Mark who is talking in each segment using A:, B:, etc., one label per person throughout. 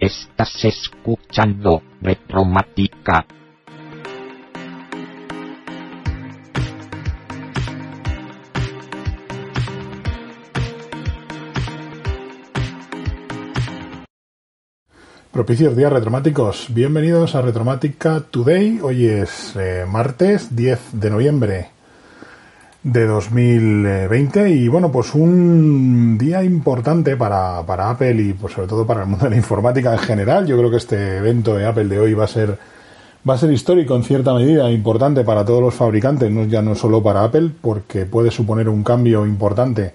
A: Estás escuchando Retromática.
B: Propicios días retromáticos, bienvenidos a Retromática Today. Hoy es eh, martes 10 de noviembre de 2020 y bueno, pues un día importante para, para Apple y pues sobre todo para el mundo de la informática en general. Yo creo que este evento de Apple de hoy va a ser va a ser histórico en cierta medida, importante para todos los fabricantes, no ya no solo para Apple, porque puede suponer un cambio importante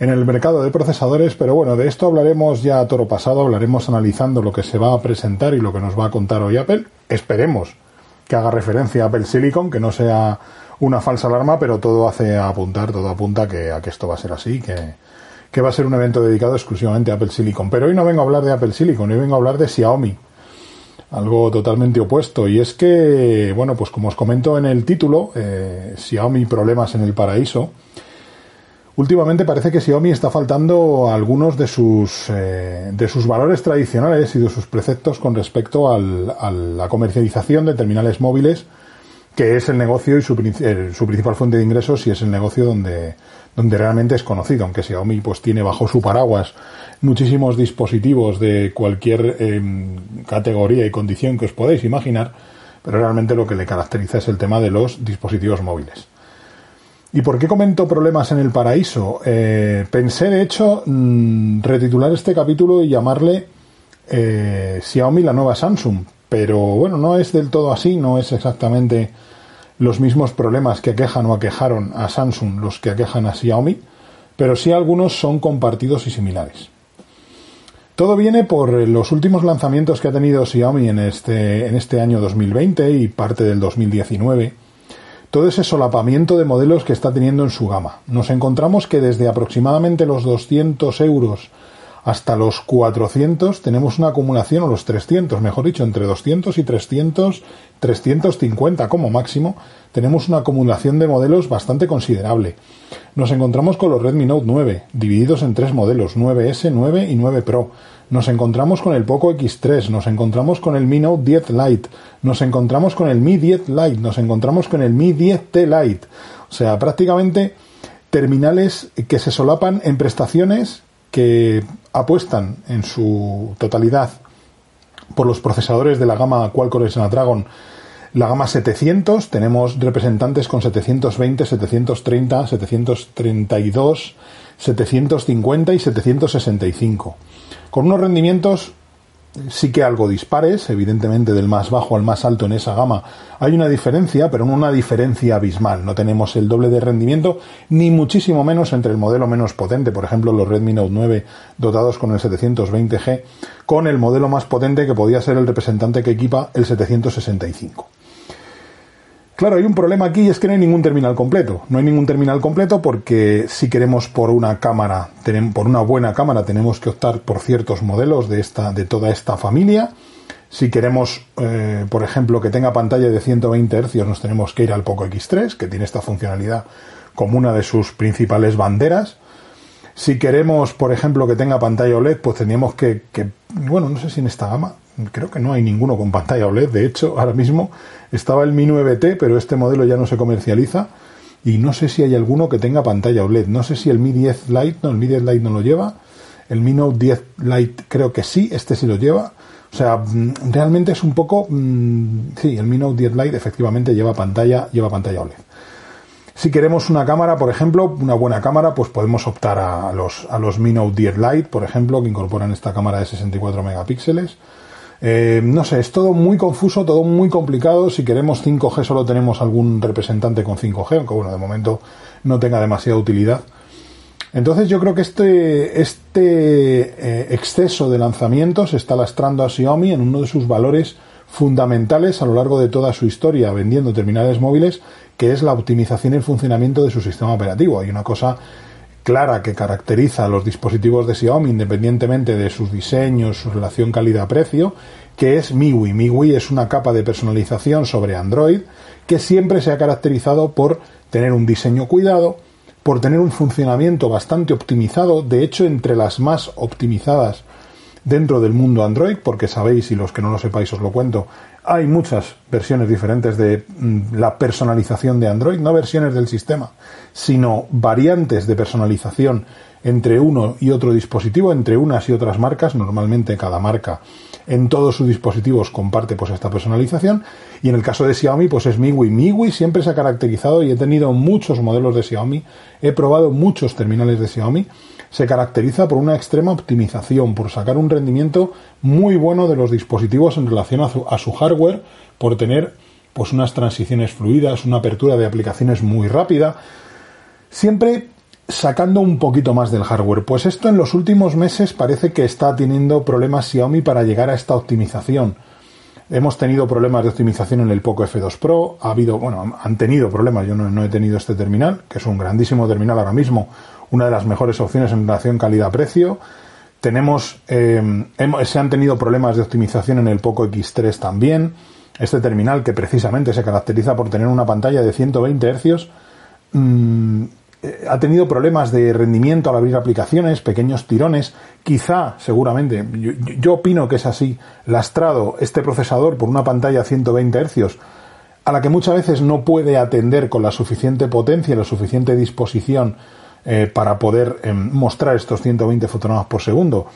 B: en el mercado de procesadores, pero bueno, de esto hablaremos ya a toro pasado, hablaremos analizando lo que se va a presentar y lo que nos va a contar hoy Apple. Esperemos que haga referencia a Apple Silicon, que no sea una falsa alarma, pero todo hace apuntar, todo apunta que, a que esto va a ser así, que, que va a ser un evento dedicado exclusivamente a Apple Silicon. Pero hoy no vengo a hablar de Apple Silicon, hoy vengo a hablar de Xiaomi. Algo totalmente opuesto. Y es que, bueno, pues como os comento en el título, eh, Xiaomi problemas en el paraíso. Últimamente parece que Xiaomi está faltando algunos de sus, eh, de sus valores tradicionales y de sus preceptos con respecto al, a la comercialización de terminales móviles que es el negocio y su, principal fuente de ingresos y es el negocio donde, donde realmente es conocido, aunque Xiaomi pues tiene bajo su paraguas muchísimos dispositivos de cualquier eh, categoría y condición que os podéis imaginar, pero realmente lo que le caracteriza es el tema de los dispositivos móviles. ¿Y por qué comento problemas en el paraíso? Eh, pensé, de hecho, mmm, retitular este capítulo y llamarle eh, Xiaomi la nueva Samsung, pero bueno, no es del todo así, no es exactamente los mismos problemas que aquejan o aquejaron a Samsung los que aquejan a Xiaomi, pero sí algunos son compartidos y similares. Todo viene por los últimos lanzamientos que ha tenido Xiaomi en este, en este año 2020 y parte del 2019. Todo ese solapamiento de modelos que está teniendo en su gama. Nos encontramos que desde aproximadamente los 200 euros hasta los 400 tenemos una acumulación, o los 300, mejor dicho, entre 200 y 300, 350 como máximo, tenemos una acumulación de modelos bastante considerable. Nos encontramos con los Redmi Note 9, divididos en tres modelos, 9S, 9 y 9 Pro. Nos encontramos con el Poco X3, nos encontramos con el Mi Note 10 Lite, nos encontramos con el Mi 10 Lite, nos encontramos con el Mi 10T Lite. O sea, prácticamente terminales que se solapan en prestaciones que apuestan en su totalidad por los procesadores de la gama Qualcomm Snapdragon la gama 700 tenemos representantes con 720, 730, 732, 750 y 765 con unos rendimientos sí que algo dispares, evidentemente del más bajo al más alto en esa gama hay una diferencia, pero una diferencia abismal. No tenemos el doble de rendimiento, ni muchísimo menos entre el modelo menos potente, por ejemplo los Redmi Note 9 dotados con el 720G, con el modelo más potente que podía ser el representante que equipa el 765. Claro, hay un problema aquí y es que no hay ningún terminal completo. No hay ningún terminal completo porque si queremos por una cámara, por una buena cámara, tenemos que optar por ciertos modelos de esta, de toda esta familia. Si queremos, eh, por ejemplo, que tenga pantalla de 120 Hz, nos tenemos que ir al Poco X3, que tiene esta funcionalidad como una de sus principales banderas. Si queremos, por ejemplo, que tenga pantalla OLED, pues tendríamos que, que, bueno, no sé si en esta gama, creo que no hay ninguno con pantalla OLED. De hecho, ahora mismo estaba el Mi 9T, pero este modelo ya no se comercializa. Y no sé si hay alguno que tenga pantalla OLED. No sé si el Mi 10 Lite, no, el Mi 10 Lite no lo lleva. El Mi Note 10 Lite creo que sí, este sí lo lleva. O sea, mm, realmente es un poco. Mmm, sí, el Mi Note 10 Lite efectivamente lleva pantalla, lleva pantalla OLED. Si queremos una cámara, por ejemplo, una buena cámara, pues podemos optar a los, a los Mi Note 10 Lite, por ejemplo, que incorporan esta cámara de 64 megapíxeles. Eh, no sé, es todo muy confuso, todo muy complicado. Si queremos 5G solo tenemos algún representante con 5G, aunque bueno, de momento no tenga demasiada utilidad. Entonces yo creo que este, este eh, exceso de lanzamientos está lastrando a Xiaomi en uno de sus valores fundamentales a lo largo de toda su historia vendiendo terminales móviles, que es la optimización y el funcionamiento de su sistema operativo. Hay una cosa clara que caracteriza a los dispositivos de Xiaomi independientemente de sus diseños, su relación calidad-precio, que es MIUI. MIUI es una capa de personalización sobre Android que siempre se ha caracterizado por tener un diseño cuidado, por tener un funcionamiento bastante optimizado, de hecho entre las más optimizadas dentro del mundo Android, porque sabéis, y los que no lo sepáis os lo cuento, hay muchas versiones diferentes de mm, la personalización de Android, no versiones del sistema, sino variantes de personalización entre uno y otro dispositivo, entre unas y otras marcas, normalmente cada marca en todos sus dispositivos comparte pues esta personalización y en el caso de Xiaomi pues es MIUI. MIUI siempre se ha caracterizado y he tenido muchos modelos de Xiaomi, he probado muchos terminales de Xiaomi, se caracteriza por una extrema optimización, por sacar un rendimiento muy bueno de los dispositivos en relación a su, a su hardware, por tener pues unas transiciones fluidas, una apertura de aplicaciones muy rápida, siempre sacando un poquito más del hardware. Pues esto en los últimos meses parece que está teniendo problemas Xiaomi para llegar a esta optimización. Hemos tenido problemas de optimización en el Poco F2 Pro, ha habido, bueno, han tenido problemas, yo no, he tenido este terminal, que es un grandísimo terminal ahora mismo, una de las mejores opciones en relación calidad-precio. Tenemos, eh, se han tenido problemas de optimización en el Poco X3 también. Este terminal que precisamente se caracteriza por tener una pantalla de 120 Hz, eh, ha tenido problemas de rendimiento al abrir aplicaciones, pequeños tirones, quizá, seguramente, yo, opino que es así, lastrado este procesador por una pantalla a 120 Hz, a la que muchas veces no puede atender con la suficiente potencia y la suficiente disposición eh, para poder em, mostrar estos 120 fotogramas por segundo.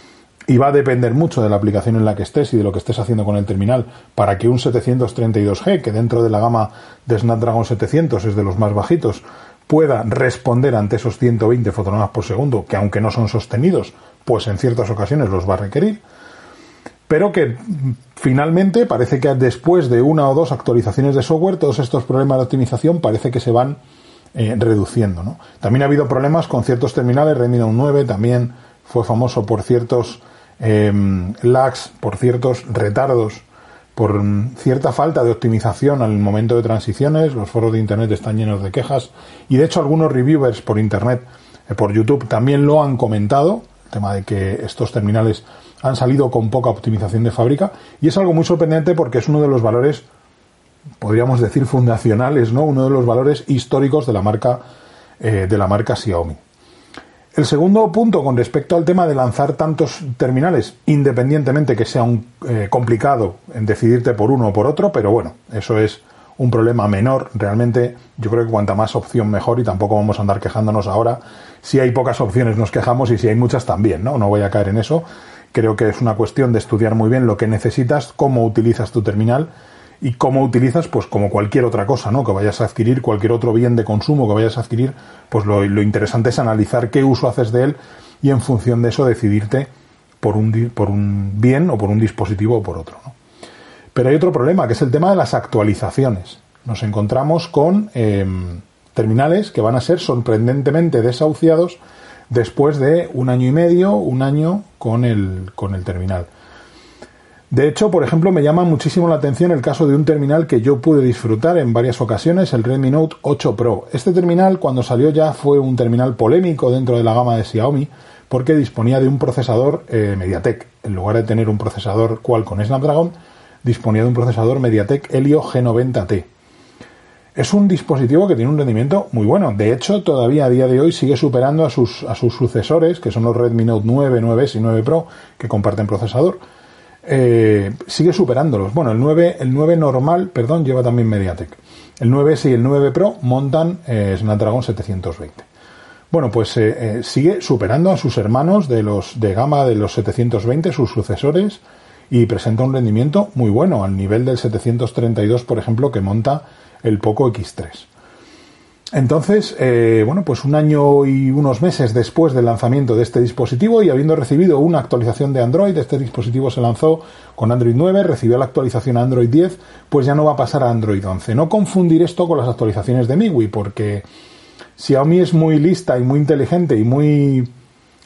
B: Y va a depender mucho de la aplicación en la que estés y de lo que estés haciendo con el terminal para que un 732G, que dentro de la gama de Snapdragon 700 es de los más bajitos, pueda responder ante esos 120 fotogramas por segundo, que aunque no son sostenidos, pues en ciertas ocasiones los va a requerir, pero que finalmente parece que después de una o dos actualizaciones de software, todos estos problemas de optimización parece que se van eh, reduciendo. También ha habido problemas con ciertos terminales, Redmi Note 9 también fue famoso por ciertos eh, lags, por ciertos retardos por cierta falta de optimización al momento de transiciones. Los foros de Internet están llenos de quejas y de hecho algunos reviewers por Internet, eh, por YouTube, también lo han comentado, el tema de que estos terminales han salido con poca optimización de fábrica y es algo muy sorprendente porque es uno de los valores, podríamos decir, fundacionales, ¿no? Uno de los valores históricos de la marca, eh, de la marca Xiaomi. El segundo punto con respecto al tema de lanzar tantos terminales, independientemente que sea un, eh, complicado en decidirte por uno o por otro, pero bueno, eso es un problema menor. Realmente yo creo que cuanta más opción mejor y tampoco vamos a andar quejándonos ahora. Si hay pocas opciones nos quejamos y si hay muchas también, ¿no? No voy a caer en eso. Creo que es una cuestión de estudiar muy bien lo que necesitas, cómo utilizas tu terminal y cómo utilizas, pues como cualquier otra cosa, ¿no? Que vayas a adquirir, cualquier otro bien de consumo que vayas a adquirir, pues lo, interesante es analizar qué uso haces de él y en función de eso decidirte por un, por un bien o por un dispositivo o por otro. Pero hay otro problema, que es el tema de las actualizaciones. Nos encontramos con em, terminales que van a ser sorprendentemente desahuciados después de un año y medio, un año con el, con el terminal. De hecho, por ejemplo, me llama muchísimo la atención el caso de un terminal que yo pude disfrutar en varias ocasiones, el Redmi Note 8 Pro. Este terminal, cuando salió ya, fue un terminal polémico dentro de la gama de Xiaomi, porque disponía de un procesador eh, MediaTek. En lugar de tener un procesador Qualcomm Snapdragon, disponía de un procesador MediaTek Helio G90T. Es un dispositivo que tiene un rendimiento muy bueno. De hecho, todavía a día de hoy sigue superando a sus, a sus sucesores, que son los Redmi Note 9, 9S y 9 Pro, que comparten procesador eh, sigue superándolos. Bueno, el 9, el 9 normal, perdón, lleva también MediaTek. El 9S y el 9 Pro montan eh, Snapdragon 720. Bueno, pues eh, eh, sigue superando a sus hermanos de los de gama de los 720, sus sucesores, y presenta un rendimiento muy bueno, al nivel del 732, por ejemplo, que monta el Poco X3. Entonces, eh, bueno, pues un año y unos meses después del lanzamiento de este dispositivo y habiendo recibido una actualización de Android, este dispositivo se lanzó con Android 9, recibió la actualización a Android 10, pues ya no va a pasar a Android 11. No confundir esto con las actualizaciones de MIUI, porque Xiaomi es muy lista y muy inteligente y muy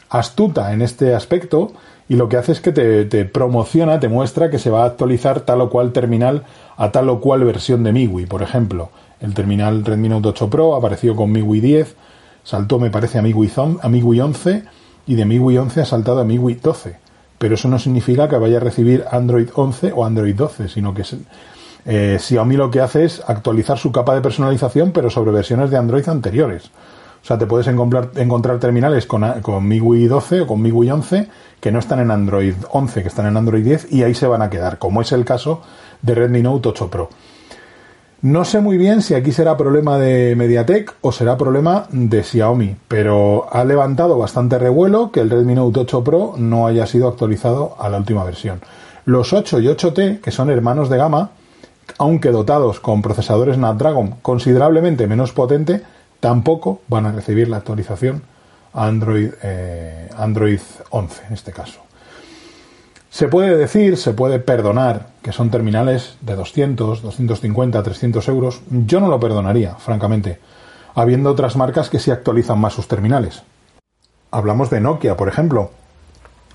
B: astuta en este aspecto y lo que hace es que te, te, promociona, te muestra que se va a actualizar tal o cual terminal a tal o cual versión de MIUI, por ejemplo. El terminal Redmi Note 8 Pro apareció con MIUI 10, saltó me parece a MIUI, a MIUI 11 y de MIUI 11 ha saltado a MIUI 12. Pero eso no significa que vaya a recibir Android 11 o Android 12, sino que eh, Xiaomi lo que hace es actualizar su capa de personalización pero sobre versiones de Android anteriores. O sea, te puedes encontrar, encontrar terminales con, con MIUI 12 o con MIUI 11 que no están en Android 11, que están en Android 10 y ahí se van a quedar, como es el caso de Redmi Note 8 Pro. No sé muy bien si aquí será problema de MediaTek o será problema de Xiaomi, pero ha levantado bastante revuelo que el Redmi Note 8 Pro no haya sido actualizado a la última versión. Los 8 y 8T, que son hermanos de gama, aunque dotados con procesadores Snapdragon considerablemente menos potente, tampoco van a recibir la actualización Android, eh, Android 11 en este caso. Se puede decir, se puede perdonar que son terminales de 200, 250, 300 euros. Yo no lo perdonaría, francamente, habiendo otras marcas que sí actualizan más sus terminales. Hablamos de Nokia, por ejemplo,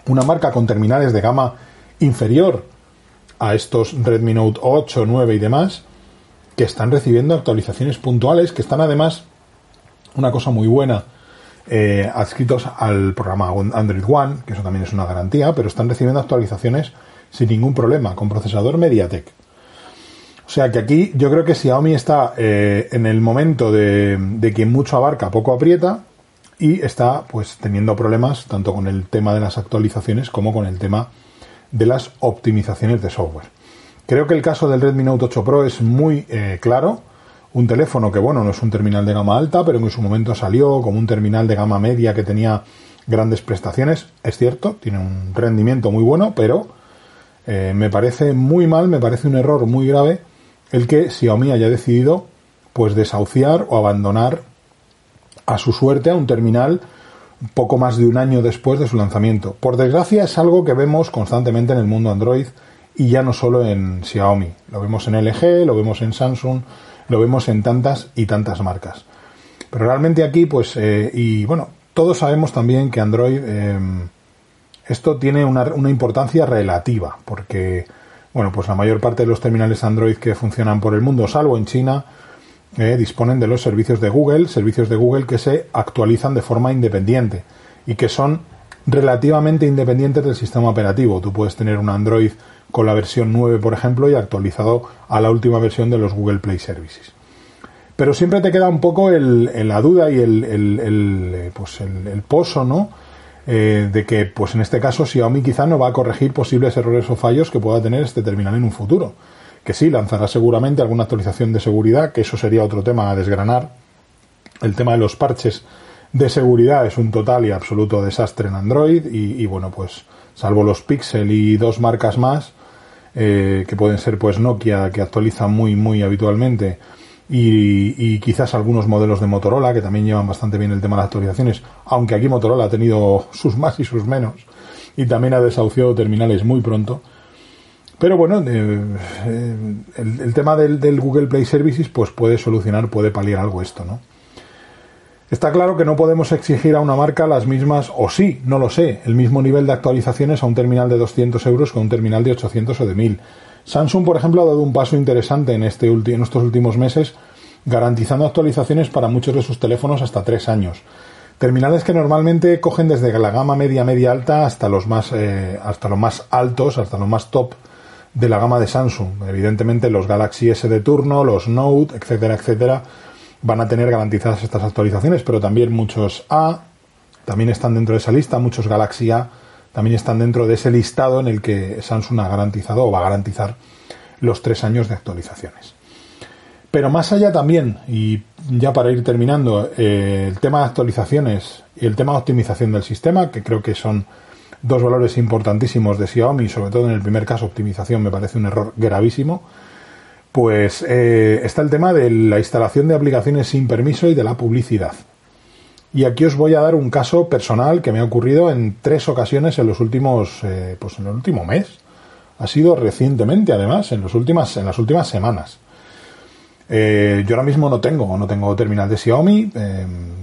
B: una marca con terminales de gama inferior a estos Redmi Note 8, 9 y demás, que están recibiendo actualizaciones puntuales, que están además, una cosa muy buena, eh, adscritos al programa Android One, que eso también es una garantía, pero están recibiendo actualizaciones sin ningún problema, con procesador MediaTek. O sea que aquí yo creo que Xiaomi está eh, en el momento de, quien mucho abarca, poco aprieta, y está pues teniendo problemas tanto con el tema de las actualizaciones como con el tema de las optimizaciones de software. Creo que el caso del Redmi Note 8 Pro es muy eh, claro un teléfono que, bueno, no es un terminal de gama alta, pero en su momento salió como un terminal de gama media que tenía grandes prestaciones. Es cierto, tiene un rendimiento muy bueno, pero eh, me parece muy mal, me parece un error muy grave el que Xiaomi haya decidido pues desahuciar o abandonar a su suerte a un terminal poco más de un año después de su lanzamiento. Por desgracia es algo que vemos constantemente en el mundo Android y ya no solo en Xiaomi. Lo vemos en LG, lo vemos en Samsung, lo vemos en tantas y tantas marcas. Pero realmente aquí, pues, eh, y bueno, todos sabemos también que Android, eh, esto tiene una, una, importancia relativa, porque, bueno, pues la mayor parte de los terminales Android que funcionan por el mundo, salvo en China, eh, disponen de los servicios de Google, servicios de Google que se actualizan de forma independiente y que son relativamente independientes del sistema operativo. Tú puedes tener un Android con la versión 9, por ejemplo, y actualizado a la última versión de los Google Play Services. Pero siempre te queda un poco la duda y el, el, eh, pues pozo, ¿no? Eh, de que, pues en este caso, Xiaomi quizá no va a corregir posibles errores o fallos que pueda tener este terminal en un futuro. Que sí, lanzará seguramente alguna actualización de seguridad, que eso sería otro tema a desgranar. El tema de los parches de seguridad es un total y absoluto desastre en Android y bueno, pues salvo los Pixel y dos marcas más, eh, que pueden ser pues Nokia, que actualiza muy, muy habitualmente, y, quizás algunos modelos de Motorola, que también llevan bastante bien el tema de las actualizaciones, aunque aquí Motorola ha tenido sus más y sus menos, y también ha desahuciado terminales muy pronto. Pero bueno, eh, eh, el, el, tema del, del Google Play Services pues puede solucionar, puede paliar algo esto, ¿no? Está claro que no podemos exigir a una marca las mismas, o sí, no lo sé, el mismo nivel de actualizaciones a un terminal de 200 euros que a un terminal de 800 o de 1000. Samsung, por ejemplo, ha dado un paso interesante en, este en estos últimos meses, garantizando actualizaciones para muchos de sus teléfonos hasta tres años. Terminales que normalmente cogen desde la gama media, media alta hasta los más, eh, hasta los más altos, hasta los más top de la gama de Samsung. Evidentemente los Galaxy S de turno, los Note, etcétera, etcétera van a tener garantizadas estas actualizaciones, pero también muchos A también están dentro de esa lista, muchos Galaxy A también están dentro de ese listado en el que Samsung ha garantizado o va a garantizar los tres años de actualizaciones. Pero más allá también, y ya para ir terminando, eh, el tema de actualizaciones y el tema de optimización del sistema, que creo que son dos valores importantísimos de Xiaomi, sobre todo en el primer caso optimización me parece un error gravísimo, pues eh, está el tema de la instalación de aplicaciones sin permiso y de la publicidad. Y aquí os voy a dar un caso personal que me ha ocurrido en tres ocasiones en los últimos, eh, pues en el último mes. Ha sido recientemente, además, en, los últimas, en las últimas semanas. Eh, yo ahora mismo no tengo, no tengo terminal de Xiaomi,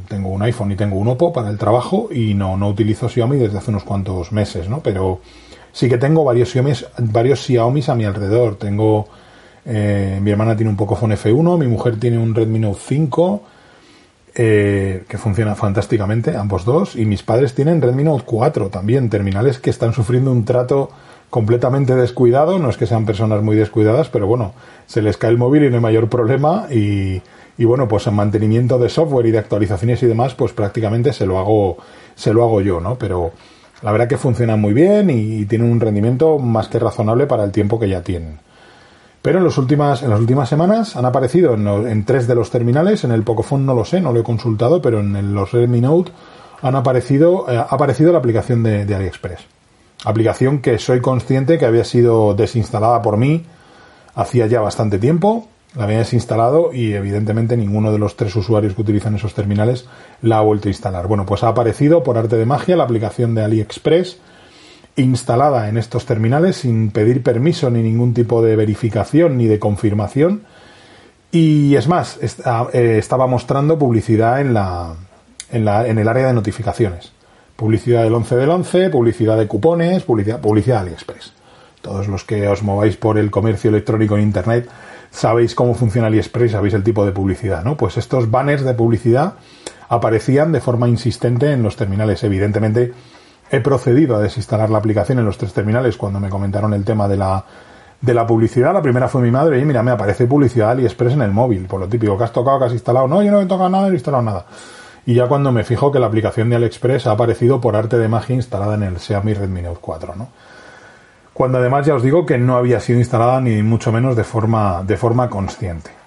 B: tengo un iPhone y tengo un Oppo para el trabajo y no, no utilizo Xiaomi desde hace unos cuantos meses, ¿no? Pero sí que tengo varios Xiaomi, varios Xiaomi a mi alrededor. Tengo eh, mi hermana tiene un Pocophone F1, mi mujer tiene un Redmi Note 5, eh, que funciona fantásticamente, ambos dos, y mis padres tienen Redmi Note 4 también, terminales que están sufriendo un trato completamente descuidado, no es que sean personas muy descuidadas, pero bueno, se les cae el móvil y no hay mayor problema y, y bueno, pues en mantenimiento de software y de actualizaciones y demás, pues prácticamente se lo hago, se lo hago yo, ¿no? Pero la verdad que funciona muy bien y, tienen un rendimiento más que razonable para el tiempo que ya tienen. Pero en, las últimas, en las últimas semanas han aparecido en, tres de los terminales, en el Pocophone no lo sé, no lo he consultado, pero en los Redmi Note han aparecido, eh, ha aparecido la aplicación de, de AliExpress. Aplicación que soy consciente que había sido desinstalada por mí hacía ya bastante tiempo la había desinstalado y evidentemente ninguno de los tres usuarios que utilizan esos terminales la ha vuelto a instalar. Bueno, pues ha aparecido por arte de magia la aplicación de AliExpress instalada en estos terminales sin pedir permiso ni ningún tipo de verificación ni de confirmación. Y es más, eh, estaba mostrando publicidad en, la, en, la, en el área de notificaciones. Publicidad del 11 del 11, publicidad de cupones, publicidad, publicidad de AliExpress. Todos los que os mováis por el comercio electrónico en Internet sabéis cómo funciona AliExpress, sabéis el tipo de publicidad, ¿no? Pues estos banners de publicidad aparecían de forma insistente en los terminales. Evidentemente, he procedido a desinstalar la aplicación en los tres terminales cuando me comentaron el tema de la, de la publicidad. La primera fue mi madre y mira, me aparece publicidad AliExpress en el móvil, por lo típico que has tocado, que has instalado. No, yo no he tocado nada, no he instalado nada. Y ya cuando me fijo que la aplicación de AliExpress ha aparecido por arte de magia instalada en el Xiaomi Redmi Note 4, ¿no? cuando además ya os digo que no había sido instalada ni mucho menos de forma, de forma consciente.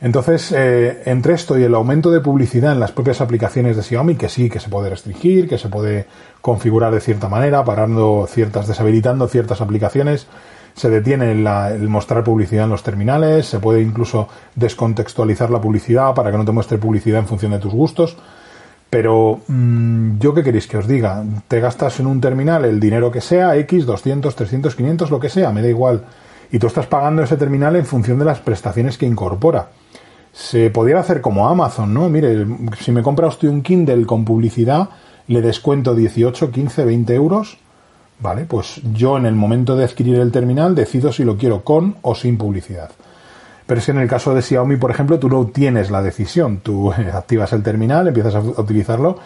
B: Entonces, eh, entre esto y el aumento de publicidad en las propias aplicaciones de Xiaomi, que sí, que se puede restringir, que se puede configurar de cierta manera, parando ciertas, deshabilitando ciertas aplicaciones, se detiene el mostrar publicidad en los terminales, se puede incluso descontextualizar la publicidad para que no te muestre publicidad en función de tus gustos. Pero mm, yo qué queréis que os diga, te gastas en un terminal el dinero que sea, X, 200, 300, 500, lo que sea, me da igual. Y tú estás pagando ese terminal en función de las prestaciones que incorpora. Se podría hacer como Amazon, ¿no? Mire, si me compra usted un Kindle con publicidad, le descuento 18, 15, 20 euros. Vale, pues yo en el momento de adquirir el terminal decido si lo quiero con o sin publicidad. Pero que en el caso de Xiaomi, por ejemplo, tú no tienes la decisión. Tú activas el terminal, empiezas a utilizarlo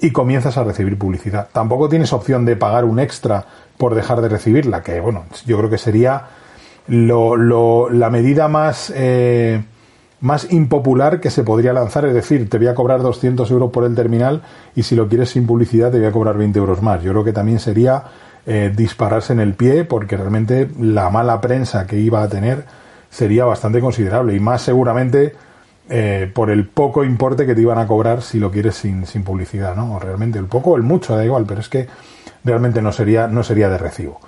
B: y comienzas a recibir publicidad. Tampoco tienes opción de pagar un extra por dejar de recibirla, que bueno, yo creo que sería la medida más, eh, más impopular que se podría lanzar. Es decir, te voy a cobrar 200 euros por el terminal y si lo quieres sin publicidad te voy a cobrar 20 euros más. Yo creo que también sería eh, dispararse en el pie porque realmente la mala prensa que iba a tener sería bastante considerable y más seguramente eh, por el poco importe que te iban a cobrar si lo quieres sin, sin publicidad, ¿no? O realmente el poco o el mucho, da igual, pero es que realmente no sería, no sería de recibo.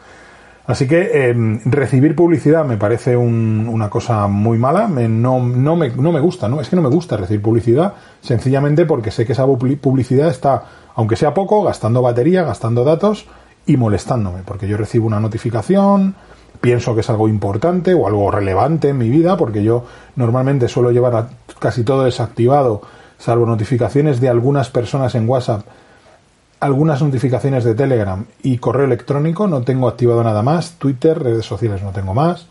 B: Así que em, recibir publicidad me parece una cosa muy mala, me, no, no, me, no me gusta, ¿no? Es que no me gusta recibir publicidad, sencillamente porque sé que esa publicidad está, aunque sea poco, gastando batería, gastando datos y molestándome, porque yo recibo una notificación, pienso que es algo importante o algo relevante en mi vida, porque yo normalmente suelo llevar casi todo desactivado, salvo notificaciones de algunas personas en WhatsApp, algunas notificaciones de Telegram y correo electrónico, no tengo activado nada más, Twitter, redes sociales no tengo más.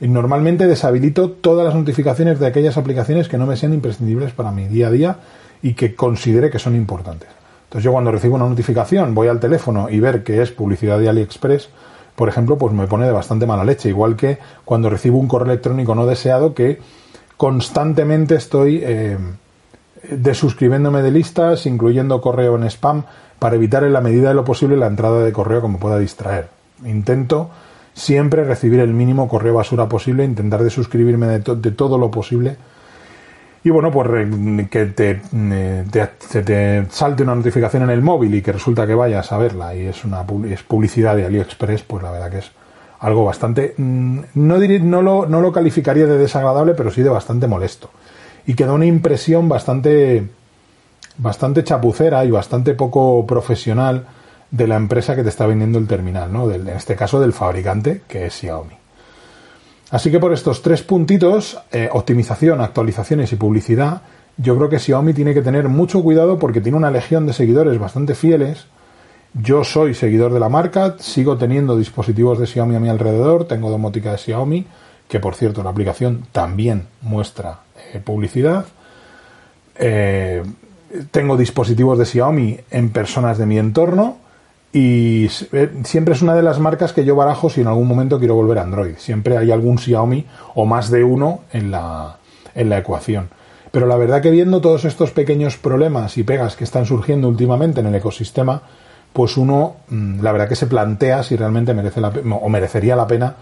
B: Y normalmente deshabilito todas las notificaciones de aquellas aplicaciones que no me sean imprescindibles para mi día a día y que considere que son importantes. Entonces yo cuando recibo una notificación voy al teléfono y ver que es publicidad de AliExpress, por ejemplo, pues me pone de bastante mala leche. Igual que cuando recibo un correo electrónico no deseado que constantemente estoy eh, desuscribiéndome de listas, incluyendo correo en spam, para evitar en la medida de lo posible la entrada de correo que me pueda distraer. Intento siempre recibir el mínimo correo basura posible, intentar desuscribirme de, todo lo posible y bueno, pues que te, te, te, salte una notificación en el móvil y que resulta que vayas a verla y es una publicidad de AliExpress, pues la verdad que es algo bastante, mm, no, no, lo, no lo calificaría de desagradable, pero sí de bastante molesto. Y que da una impresión bastante, bastante chapucera y bastante poco profesional de la empresa que te está vendiendo el terminal, ¿no? en este caso del fabricante, que es Xiaomi. Así que por estos tres puntitos, eh, optimización, actualizaciones y publicidad, yo creo que Xiaomi tiene que tener mucho cuidado porque tiene una legión de seguidores bastante fieles. Yo soy seguidor de la marca, sigo teniendo dispositivos de Xiaomi a mi alrededor, tengo domótica de Xiaomi, que por cierto la aplicación también muestra eh, publicidad. Eh, tengo dispositivos de Xiaomi en personas de mi entorno y eh, siempre es una de las marcas que yo barajo si en algún momento quiero volver a Android. Siempre hay algún Xiaomi o más de uno en la, en la ecuación. Pero la verdad que viendo todos estos pequeños problemas y pegas que están surgiendo últimamente en el ecosistema, pues uno, mm, la verdad que se plantea si realmente merece la o merecería la pena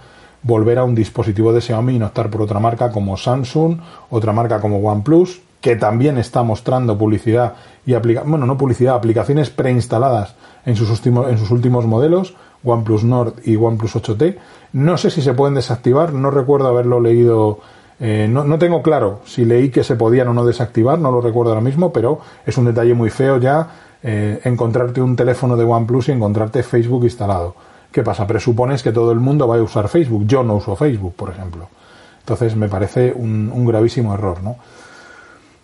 B: volver a un dispositivo de Xiaomi y no optar por otra marca como Samsung, otra marca como OnePlus, que también está mostrando publicidad y aplica bueno, no publicidad, aplicaciones preinstaladas en sus últimos, en sus últimos modelos, OnePlus Nord y OnePlus 8T. No sé si se pueden desactivar, no recuerdo haberlo leído eh, no, no, tengo claro si leí que se podían o no desactivar, no lo recuerdo ahora mismo, pero es un detalle muy feo ya eh, encontrarte un teléfono de OnePlus y encontrarte Facebook instalado. ¿Qué pasa? Presupones que todo el mundo va a usar Facebook. Yo no uso Facebook, por ejemplo. Entonces me parece un, gravísimo error, ¿no?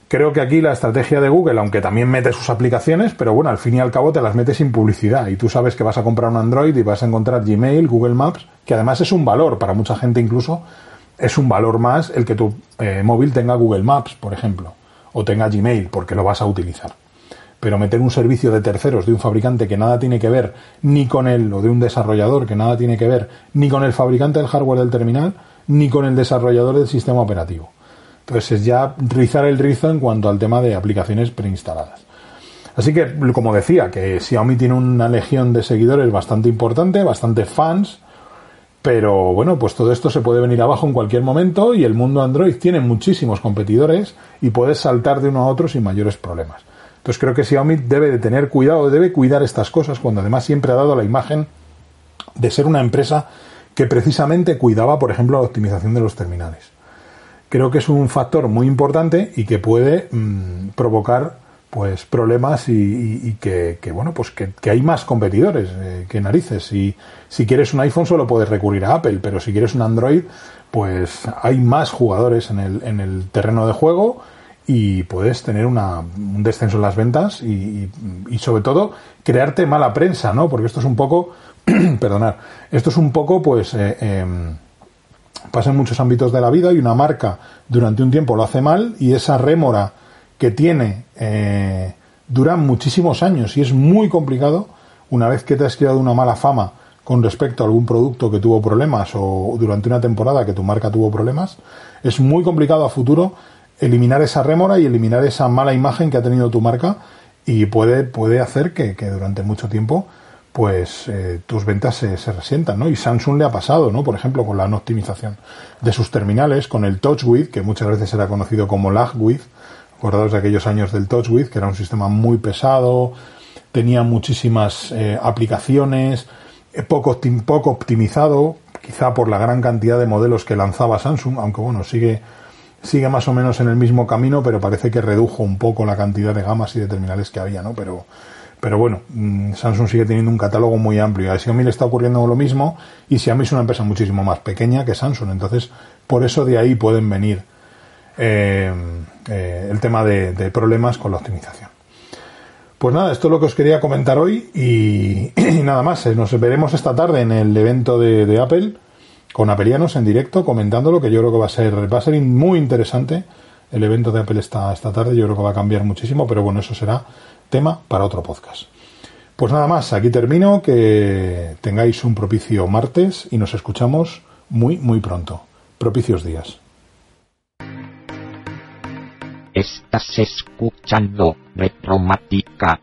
B: Creo que aquí la estrategia de Google, aunque también mete sus aplicaciones, pero bueno, al fin y al cabo te las mete sin publicidad y tú sabes que vas a comprar un Android y vas a encontrar Gmail, Google Maps, que además es un valor para mucha gente incluso es un valor más el que tu eh, móvil tenga Google Maps, por ejemplo, o tenga Gmail, porque lo vas a utilizar. Pero meter un servicio de terceros de un fabricante que nada tiene que ver ni con él, o de un desarrollador que nada tiene que ver ni con el fabricante del hardware del terminal, ni con el desarrollador del sistema operativo. Entonces es ya rizar el rizo en cuanto al tema de aplicaciones preinstaladas. Así que, como decía, que Xiaomi tiene una legión de seguidores bastante importante, bastante fans, pero bueno, pues todo esto se puede venir abajo en cualquier momento y el mundo Android tiene muchísimos competidores y puedes saltar de uno a otro sin mayores problemas. Entonces creo que Xiaomi debe de tener cuidado, debe cuidar estas cosas cuando además siempre ha dado la imagen de ser una empresa que precisamente cuidaba, por ejemplo, la optimización de los terminales. Creo que es un factor muy importante y que puede mm, provocar pues problemas y, que, bueno pues que, hay más competidores eh, que narices y si quieres un iPhone solo puedes recurrir a Apple pero si quieres un Android pues hay más jugadores en el, en el terreno de juego y puedes tener una, un descenso en las ventas y, sobre todo crearte mala prensa no porque esto es un poco perdonar esto es un poco pues eh, em, pasa en muchos ámbitos de la vida y una marca durante un tiempo lo hace mal y esa rémora que tiene eh, duran muchísimos años y es muy complicado una vez que te has creado una mala fama con respecto a algún producto que tuvo problemas o durante una temporada que tu marca tuvo problemas, es muy complicado a futuro eliminar esa rémora y eliminar esa mala imagen que ha tenido tu marca y puede, puede hacer que, durante mucho tiempo pues eh, tus ventas se, resientan, ¿no? Y Samsung le ha pasado, ¿no? Por ejemplo, con la no optimización de sus terminales, con el Touch With, que muchas veces era conocido como Lag With, Acordados de aquellos años del TouchWiz, que era un sistema muy pesado, tenía muchísimas eh, aplicaciones, eh, poco, poco optimizado, quizá por la gran cantidad de modelos que lanzaba Samsung, aunque bueno, sigue, sigue más o menos en el mismo camino, pero parece que redujo un poco la cantidad de gamas y de terminales que había, ¿no? Pero, pero bueno, mm, Samsung sigue teniendo un catálogo muy amplio. A Xiaomi le está ocurriendo lo mismo y Xiaomi es una empresa muchísimo más pequeña que Samsung. Entonces, por eso de ahí pueden venir eh, eh, el tema de, problemas con la optimización. Pues nada, esto es lo que os quería comentar hoy y, nada más. Eh, nos veremos esta tarde en el evento de, Apple con apelianos en directo comentando lo que yo creo que va a ser va a ser muy interesante el evento de Apple esta, esta tarde. Yo creo que va a cambiar muchísimo, pero bueno, eso será tema para otro podcast. Pues nada más, aquí termino. Que tengáis un propicio martes y nos escuchamos muy, muy pronto. Propicios días.
A: Estás escuchando Retromática.